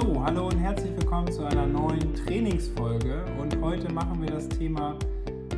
So, hallo und herzlich willkommen zu einer neuen Trainingsfolge. Und heute machen wir das Thema,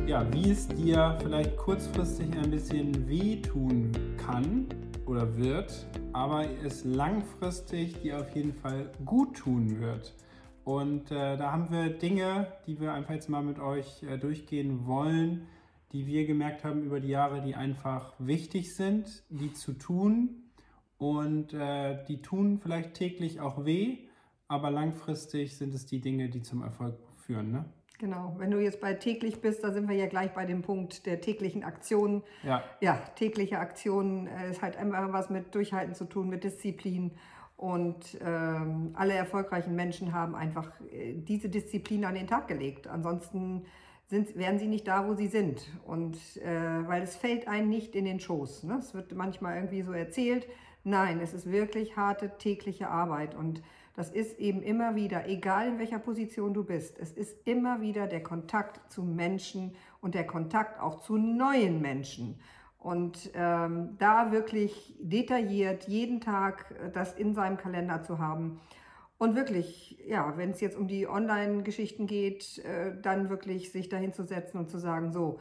ja, wie es dir vielleicht kurzfristig ein bisschen wehtun kann oder wird, aber es langfristig dir auf jeden Fall gut tun wird. Und äh, da haben wir Dinge, die wir einfach jetzt mal mit euch äh, durchgehen wollen, die wir gemerkt haben über die Jahre, die einfach wichtig sind, die zu tun. Und äh, die tun vielleicht täglich auch weh, aber langfristig sind es die Dinge, die zum Erfolg führen. Ne? Genau, wenn du jetzt bei täglich bist, da sind wir ja gleich bei dem Punkt der täglichen Aktionen. Ja. Ja, tägliche Aktionen äh, ist halt immer was mit Durchhalten zu tun, mit Disziplin. Und ähm, alle erfolgreichen Menschen haben einfach äh, diese Disziplin an den Tag gelegt. Ansonsten sind, wären sie nicht da, wo sie sind. Und äh, weil es fällt einem nicht in den Schoß. Ne? Es wird manchmal irgendwie so erzählt. Nein, es ist wirklich harte tägliche Arbeit. Und das ist eben immer wieder, egal in welcher Position du bist, es ist immer wieder der Kontakt zu Menschen und der Kontakt auch zu neuen Menschen. Und ähm, da wirklich detailliert jeden Tag äh, das in seinem Kalender zu haben. Und wirklich, ja, wenn es jetzt um die Online-Geschichten geht, äh, dann wirklich sich dahin zu setzen und zu sagen, so,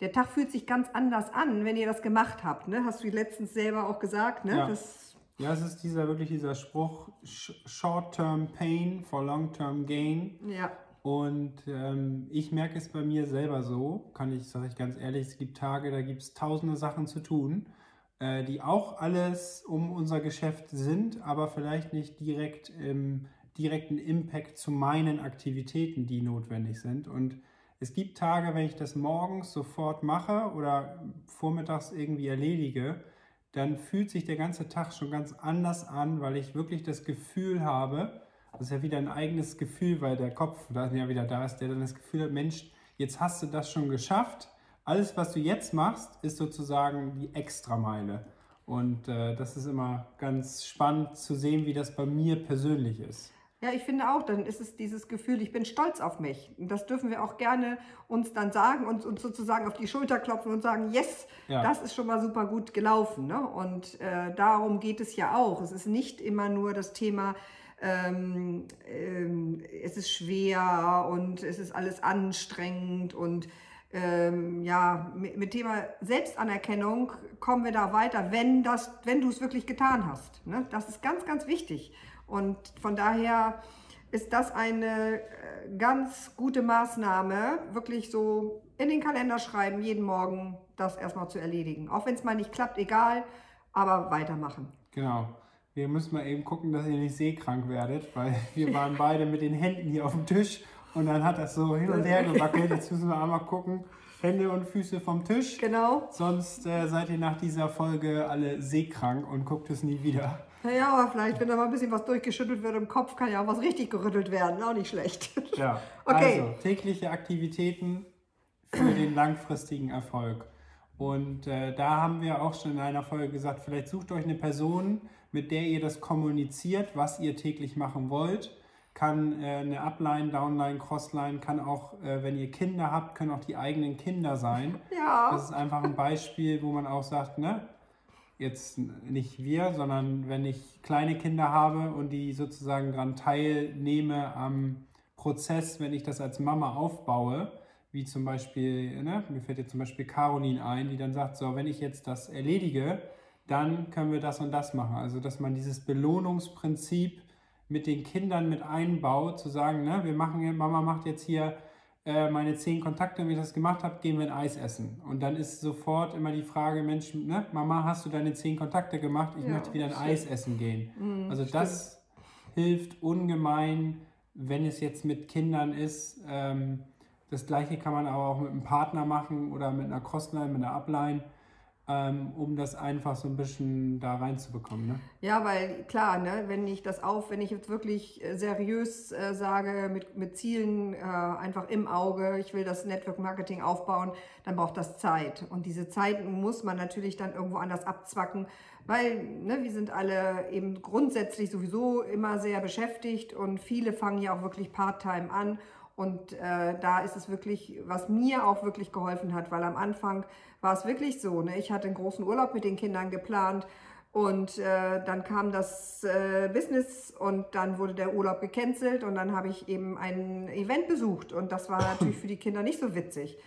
der Tag fühlt sich ganz anders an, wenn ihr das gemacht habt. Ne? Hast du letztens selber auch gesagt. Ne? Ja. Das, Ja, es ist dieser wirklich dieser Spruch, sh- Short-Term Pain for Long-Term Gain. ja, Und ähm, ich merke es bei mir selber so, kann ich, sage ich ganz ehrlich, es gibt Tage, da gibt es tausende Sachen zu tun, äh, die auch alles um unser Geschäft sind, aber vielleicht nicht direkt im direkten Impact zu meinen Aktivitäten, die notwendig sind. Und es gibt Tage, wenn ich das morgens sofort mache oder vormittags irgendwie erledige, dann fühlt sich der ganze Tag schon ganz anders an, weil ich wirklich das Gefühl habe, das ist ja wieder ein eigenes Gefühl, weil der Kopf da ja wieder da ist, der dann das Gefühl hat, Mensch, jetzt hast du das schon geschafft. Alles, was du jetzt machst, ist sozusagen die Extrameile. Und äh, das ist immer ganz spannend zu sehen, wie das bei mir persönlich ist. Ja, ich finde auch, dann ist es dieses Gefühl, ich bin stolz auf mich. Und das dürfen wir auch gerne uns dann sagen und uns sozusagen auf die Schulter klopfen und sagen, yes, Ja. das ist schon mal super gut gelaufen. Ne? Und äh, darum geht es ja auch. Es ist nicht immer nur das Thema, ähm, ähm, es ist schwer und es ist alles anstrengend und ähm, ja, mit, mit Thema Selbstanerkennung kommen wir da weiter, wenn, das, wenn du es wirklich getan hast. Ne? Das ist ganz, ganz wichtig. Und von daher ist das eine äh, ganz gute Maßnahme, wirklich so in den Kalender schreiben, jeden Morgen das erstmal zu erledigen. Auch wenn es mal nicht klappt, egal, aber weitermachen. Genau. Wir müssen mal eben gucken, dass ihr nicht seekrank werdet, weil wir waren beide mit den Händen hier auf dem Tisch und dann hat das so hin und her gewackelt. Jetzt müssen wir einmal gucken, Hände und Füße vom Tisch. Genau. Sonst äh, seid ihr nach dieser Folge alle seekrank und guckt es nie wieder. Naja, aber vielleicht, wenn da mal ein bisschen was durchgeschüttelt wird im Kopf, kann ja auch was richtig gerüttelt werden. Auch nicht schlecht. Ja. Okay. Also tägliche Aktivitäten für den langfristigen Erfolg. Und äh, da haben wir auch schon in einer Folge gesagt, vielleicht sucht euch eine Person, mit der ihr das kommuniziert, was ihr täglich machen wollt. Kann äh, eine Upline, Downline, Crossline, kann auch, äh, wenn ihr Kinder habt, können auch die eigenen Kinder sein. Ja. Das ist einfach ein Beispiel, wo man auch sagt, ne, jetzt nicht wir, sondern wenn ich kleine Kinder habe und die sozusagen daran teilnehme am Prozess, wenn ich das als Mama aufbaue, wie zum Beispiel, ne, mir fällt jetzt zum Beispiel Caroline ein, die dann sagt, so, wenn ich jetzt das erledige, dann können wir das und das machen. Also, dass man dieses Belohnungsprinzip mit den Kindern mit einbaut, zu sagen, ne, wir machen, Mama macht jetzt hier äh, meine zehn Kontakte, wenn ich das gemacht habe, gehen wir ein Eis essen. Und dann ist sofort immer die Frage, Mensch, ne, Mama, hast du deine zehn Kontakte gemacht? Ich Ja, möchte wieder ein stimmt. Eis essen gehen. Mhm, also das hilft ungemein, wenn es jetzt mit Kindern ist. Ähm, das gleiche kann man aber auch mit einem Partner machen oder mit einer Crossline, mit einer Upline, um das einfach so ein bisschen da reinzubekommen. Ne? Ja, weil klar, ne, wenn ich das auf, wenn ich jetzt wirklich äh, seriös äh, sage, mit, mit Zielen äh, einfach im Auge, ich will das Network Marketing aufbauen, dann braucht das Zeit. Und diese Zeit muss man natürlich dann irgendwo anders abzwacken, weil ne, wir sind alle eben grundsätzlich sowieso immer sehr beschäftigt und viele fangen ja auch wirklich Part-Time an. Und äh, da ist es wirklich, was mir auch wirklich geholfen hat, weil am Anfang war es wirklich so, ne? ich hatte einen großen Urlaub mit den Kindern geplant Und äh, dann kam das äh, Business und dann wurde der Urlaub gecancelt und dann habe ich eben ein Event besucht und das war natürlich für die Kinder nicht so witzig.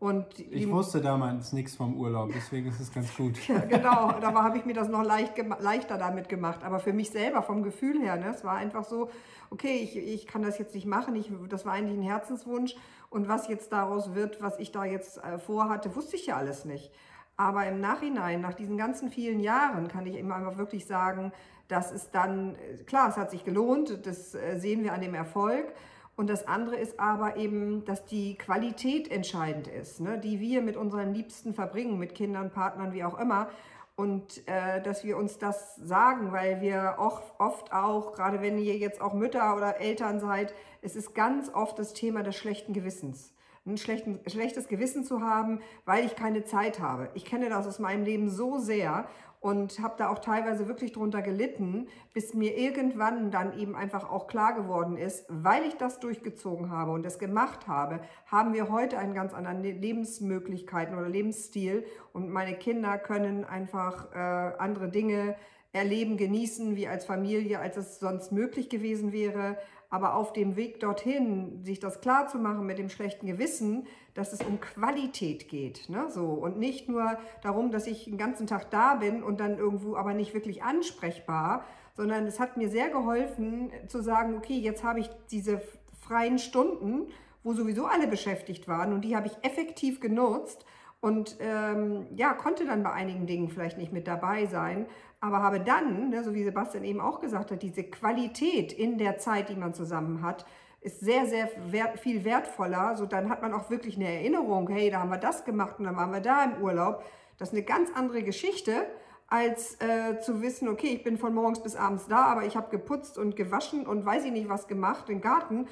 Und ich wusste damals nichts vom Urlaub, deswegen ist es ganz gut. ja, genau, da habe ich mir das noch leicht leichter damit gemacht. Aber für mich selber, vom Gefühl her, ne, es war einfach so, okay, ich, ich kann das jetzt nicht machen. Ich, das war eigentlich ein Herzenswunsch. Und was jetzt daraus wird, was ich da jetzt äh, vorhatte, wusste ich ja alles nicht. Aber im Nachhinein, nach diesen ganzen vielen Jahren, kann ich immer einfach wirklich sagen, dass es dann, klar, es hat sich gelohnt, das äh, sehen wir an dem Erfolg. Und das andere ist aber eben, dass die Qualität entscheidend ist, ne, die wir mit unseren Liebsten verbringen, mit Kindern, Partnern, wie auch immer. Und äh, dass wir uns das sagen, weil wir oft, oft auch, gerade wenn ihr jetzt auch Mütter oder Eltern seid, es ist ganz oft das Thema des schlechten Gewissens ein schlechtes Gewissen zu haben, weil ich keine Zeit habe. Ich kenne das aus meinem Leben so sehr und habe da auch teilweise wirklich drunter gelitten, bis mir irgendwann dann eben einfach auch klar geworden ist, weil ich das durchgezogen habe und das gemacht habe, haben wir heute einen ganz anderen Lebensmöglichkeiten oder Lebensstil und meine Kinder können einfach äh, andere Dinge erleben, genießen, wie als Familie, als es sonst möglich gewesen wäre. Aber auf dem Weg dorthin, sich das klar zu machen mit dem schlechten Gewissen, dass es um Qualität geht. Ne? So, und nicht nur darum, dass ich den ganzen Tag da bin und dann irgendwo aber nicht wirklich ansprechbar, sondern es hat mir sehr geholfen zu sagen, okay, jetzt habe ich diese freien Stunden, wo sowieso alle beschäftigt waren und die habe ich effektiv genutzt und ähm, ja, konnte dann bei einigen Dingen vielleicht nicht mit dabei sein, aber habe dann, ne, so wie Sebastian eben auch gesagt hat, diese Qualität in der Zeit, die man zusammen hat, ist sehr, sehr wert, viel wertvoller. So dann hat man auch wirklich eine Erinnerung, hey, da haben wir das gemacht und dann waren wir da im Urlaub. Das ist eine ganz andere Geschichte, als äh, zu wissen, okay, ich bin von morgens bis abends da, aber ich habe geputzt und gewaschen und weiß ich nicht was gemacht im Garten,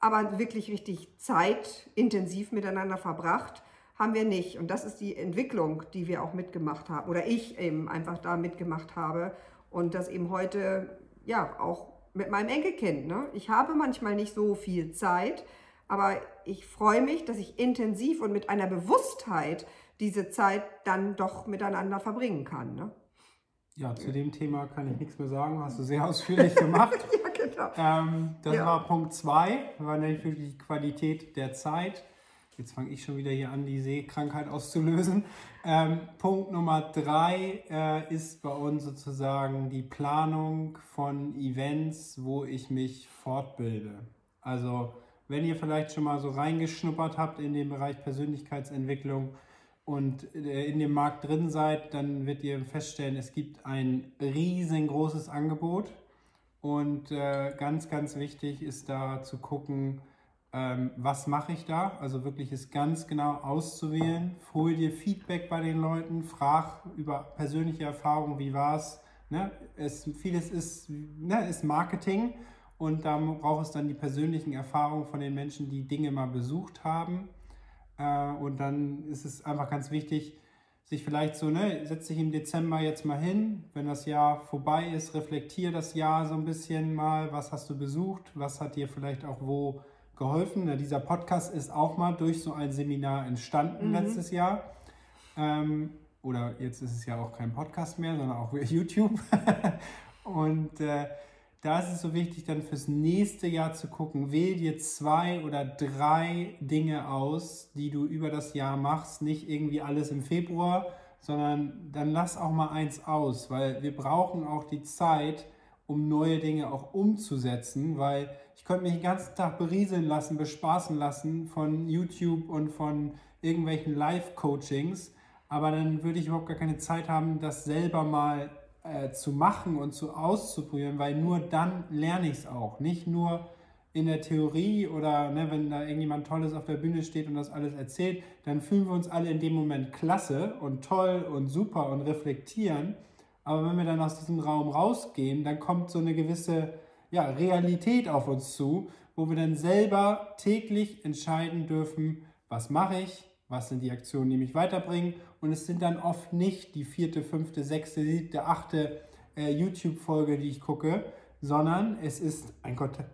aber wirklich richtig Zeit intensiv miteinander verbracht haben wir nicht. Und das ist die Entwicklung, die wir auch mitgemacht haben oder ich eben einfach da mitgemacht habe und das eben heute ja auch mit meinem Enkelkind. Ne? Ich habe manchmal nicht so viel Zeit, aber ich freue mich, dass ich intensiv und mit einer Bewusstheit diese Zeit dann doch miteinander verbringen kann. Ne? Ja, zu dem Thema kann ich nichts mehr sagen. Hast du sehr ausführlich gemacht. ja, genau. Ähm, das ja. war Punkt 2, war nämlich wirklich die Qualität der Zeit. Jetzt fange ich schon wieder hier an, die Seekrankheit auszulösen. Ähm, Punkt Nummer drei äh, ist bei uns sozusagen die Planung von Events, wo ich mich fortbilde. Also wenn ihr vielleicht schon mal so reingeschnuppert habt in den Bereich Persönlichkeitsentwicklung und äh, in dem Markt drin seid, dann wird ihr feststellen, es gibt ein riesengroßes Angebot. Und äh, ganz, ganz wichtig ist da zu gucken, ähm, was mache ich da? Also wirklich es ganz genau auszuwählen. Hol dir Feedback bei den Leuten, frag über persönliche Erfahrungen, wie war ne? es. Vieles ist, ne, ist Marketing und da braucht es dann die persönlichen Erfahrungen von den Menschen, die Dinge mal besucht haben. Äh, und dann ist es einfach ganz wichtig, sich vielleicht so, ne, setz dich im Dezember jetzt mal hin, wenn das Jahr vorbei ist, reflektier das Jahr so ein bisschen mal, was hast du besucht, was hat dir vielleicht auch wo geholfen. Ja, dieser Podcast ist auch mal durch so ein Seminar entstanden mhm. letztes Jahr. Ähm, oder jetzt ist es ja auch kein Podcast mehr, sondern auch YouTube. und äh, da ist es so wichtig, dann fürs nächste Jahr zu gucken, wähl dir zwei oder drei Dinge aus, die du über das Jahr machst. Nicht irgendwie alles im Februar, sondern dann lass auch mal eins aus, weil wir brauchen auch die Zeit, um neue Dinge auch umzusetzen, weil ich könnte mich den ganzen Tag berieseln lassen, bespaßen lassen von YouTube und von irgendwelchen Live-Coachings, aber dann würde ich überhaupt gar keine Zeit haben, das selber mal äh, zu machen und zu auszuprobieren, weil nur dann lerne ich es auch. Nicht nur in der Theorie oder ne, wenn da irgendjemand Tolles auf der Bühne steht und das alles erzählt, dann fühlen wir uns alle in dem Moment klasse und toll und super und reflektieren. Aber wenn wir dann aus diesem Raum rausgehen, dann kommt so eine gewisse ja, Realität auf uns zu, wo wir dann selber täglich entscheiden dürfen, was mache ich, was sind die Aktionen, die mich weiterbringen. Und es sind dann oft nicht die vierte, fünfte, sechste, siebte, achte äh, YouTube-Folge, die ich gucke, sondern es ist ein Kontakt,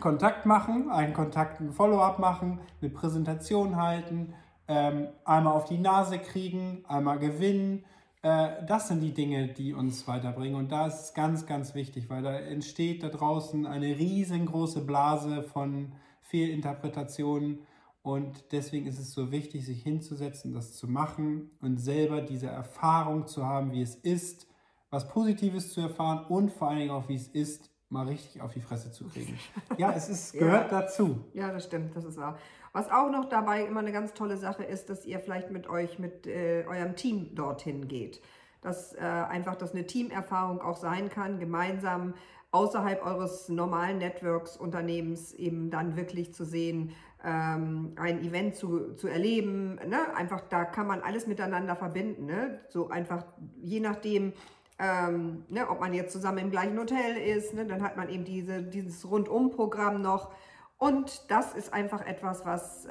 Kontakt machen, einen Kontakt, ein Follow-up machen, eine Präsentation halten, ähm, einmal auf die Nase kriegen, einmal gewinnen, das sind die Dinge, die uns weiterbringen. Und da ist es ganz, ganz wichtig, weil da entsteht da draußen eine riesengroße Blase von Fehlinterpretationen. Und deswegen ist es so wichtig, sich hinzusetzen, das zu machen und selber diese Erfahrung zu haben, wie es ist, was Positives zu erfahren und vor allen Dingen auch, wie es ist, mal richtig auf die Fresse zu kriegen. Ja, es ist, gehört ja. dazu. Ja, das stimmt, das ist wahr. Was auch noch dabei immer eine ganz tolle Sache ist, dass ihr vielleicht mit euch, mit äh, eurem Team dorthin geht. Dass äh, einfach das eine Teamerfahrung auch sein kann, gemeinsam außerhalb eures normalen Networks, Unternehmens eben dann wirklich zu sehen, ähm, ein Event zu, zu erleben. Ne? Einfach da kann man alles miteinander verbinden. Ne? So einfach je nachdem, ähm, ne, ob man jetzt zusammen im gleichen Hotel ist, ne, dann hat man eben diese, dieses Rundum-Programm noch. Und das ist einfach etwas, was äh,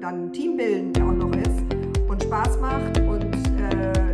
dann Teambilden auch noch ist und Spaß macht und äh,